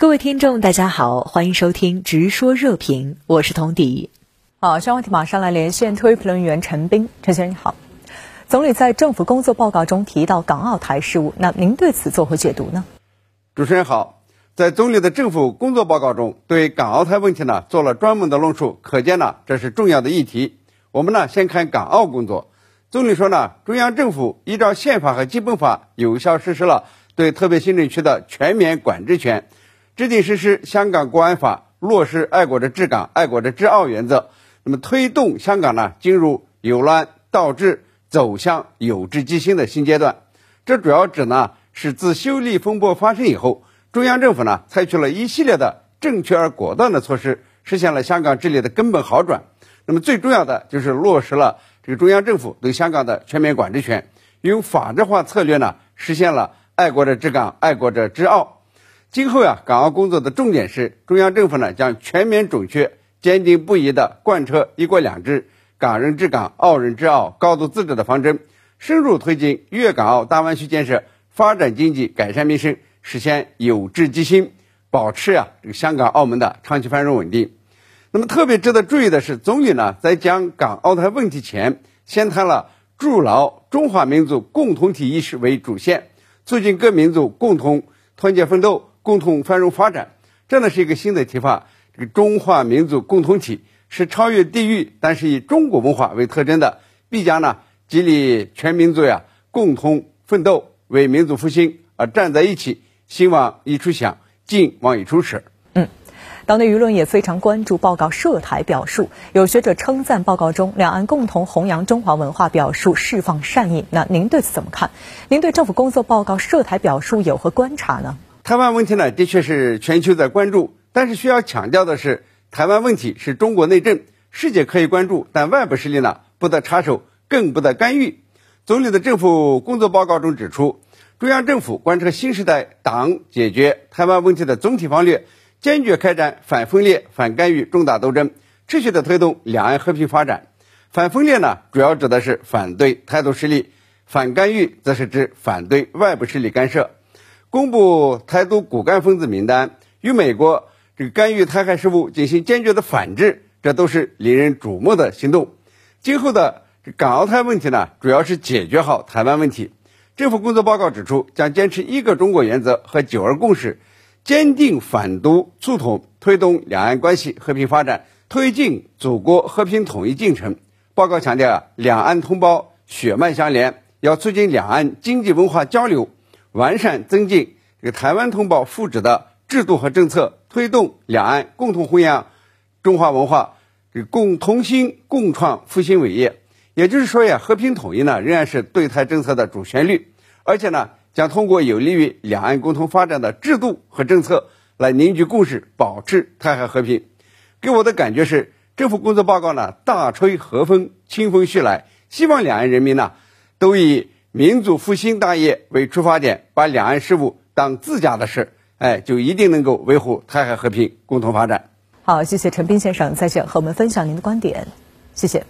各位听众，大家好，欢迎收听《直说热评》，我是童迪。好，相关题马上来连线特约评论员陈斌，陈先生你好。总理在政府工作报告中提到港澳台事务，那您对此作何解读呢？主持人好，在总理的政府工作报告中，对港澳台问题呢做了专门的论述，可见呢这是重要的议题。我们呢先看港澳工作，总理说呢，中央政府依照宪法和基本法，有效实施了对特别行政区的全面管制权。制定实施香港国安法，落实爱国者治港、爱国者治澳原则，那么推动香港呢进入由乱到治、走向有志即兴的新阶段。这主要指呢是自修例风波发生以后，中央政府呢采取了一系列的正确而果断的措施，实现了香港治理的根本好转。那么最重要的就是落实了这个中央政府对香港的全面管制权，用法治化策略呢实现了爱国者治港、爱国者治澳。今后呀，港澳工作的重点是，中央政府呢将全面准确、坚定不移地贯彻“一国两制”、“港人治港、澳人治澳”、高度自治的方针，深入推进粤港澳大湾区建设，发展经济、改善民生，实现有志即兴，保持呀这个香港、澳门的长期繁荣稳定。那么特别值得注意的是，总理呢在讲港澳台问题前，先谈了筑牢中华民族共同体意识为主线，促进各民族共同团结奋斗。共同繁荣发展，这呢是一个新的提法。这个中华民族共同体是超越地域，但是以中国文化为特征的，必将呢激励全民族呀共同奋斗，为民族复兴而站在一起。心往一处想，劲往一处使。嗯，党内舆论也非常关注报告涉台表述，有学者称赞报告中两岸共同弘扬中华文化表述释放善意。那您对此怎么看？您对政府工作报告涉台表述有何观察呢？台湾问题呢，的确是全球在关注，但是需要强调的是，台湾问题是中国内政，世界可以关注，但外部势力呢不得插手，更不得干预。总理的政府工作报告中指出，中央政府贯彻新时代党解决台湾问题的总体方略，坚决开展反分裂、反干预重大斗争，持续的推动两岸和平发展。反分裂呢，主要指的是反对台独势力；反干预则是指反对外部势力干涉。公布台独骨干分子名单，与美国这个干预台海事务进行坚决的反制，这都是令人瞩目的行动。今后的港澳台问题呢，主要是解决好台湾问题。政府工作报告指出，将坚持一个中国原则和九二共识，坚定反独促统，推动两岸关系和平发展，推进祖国和平统一进程。报告强调啊，两岸同胞血脉相连，要促进两岸经济文化交流。完善增进这个台湾同胞福祉的制度和政策，推动两岸共同弘扬中华文化，这共同心共创复兴伟业。也就是说呀，和平统一呢仍然是对台政策的主旋律，而且呢将通过有利于两岸共同发展的制度和政策来凝聚共识，保持台海和平。给我的感觉是，政府工作报告呢大吹和风，清风徐来，希望两岸人民呢都以。民族复兴大业为出发点，把两岸事务当自家的事，哎，就一定能够维护台海和平，共同发展。好，谢谢陈斌先生在线和我们分享您的观点，谢谢。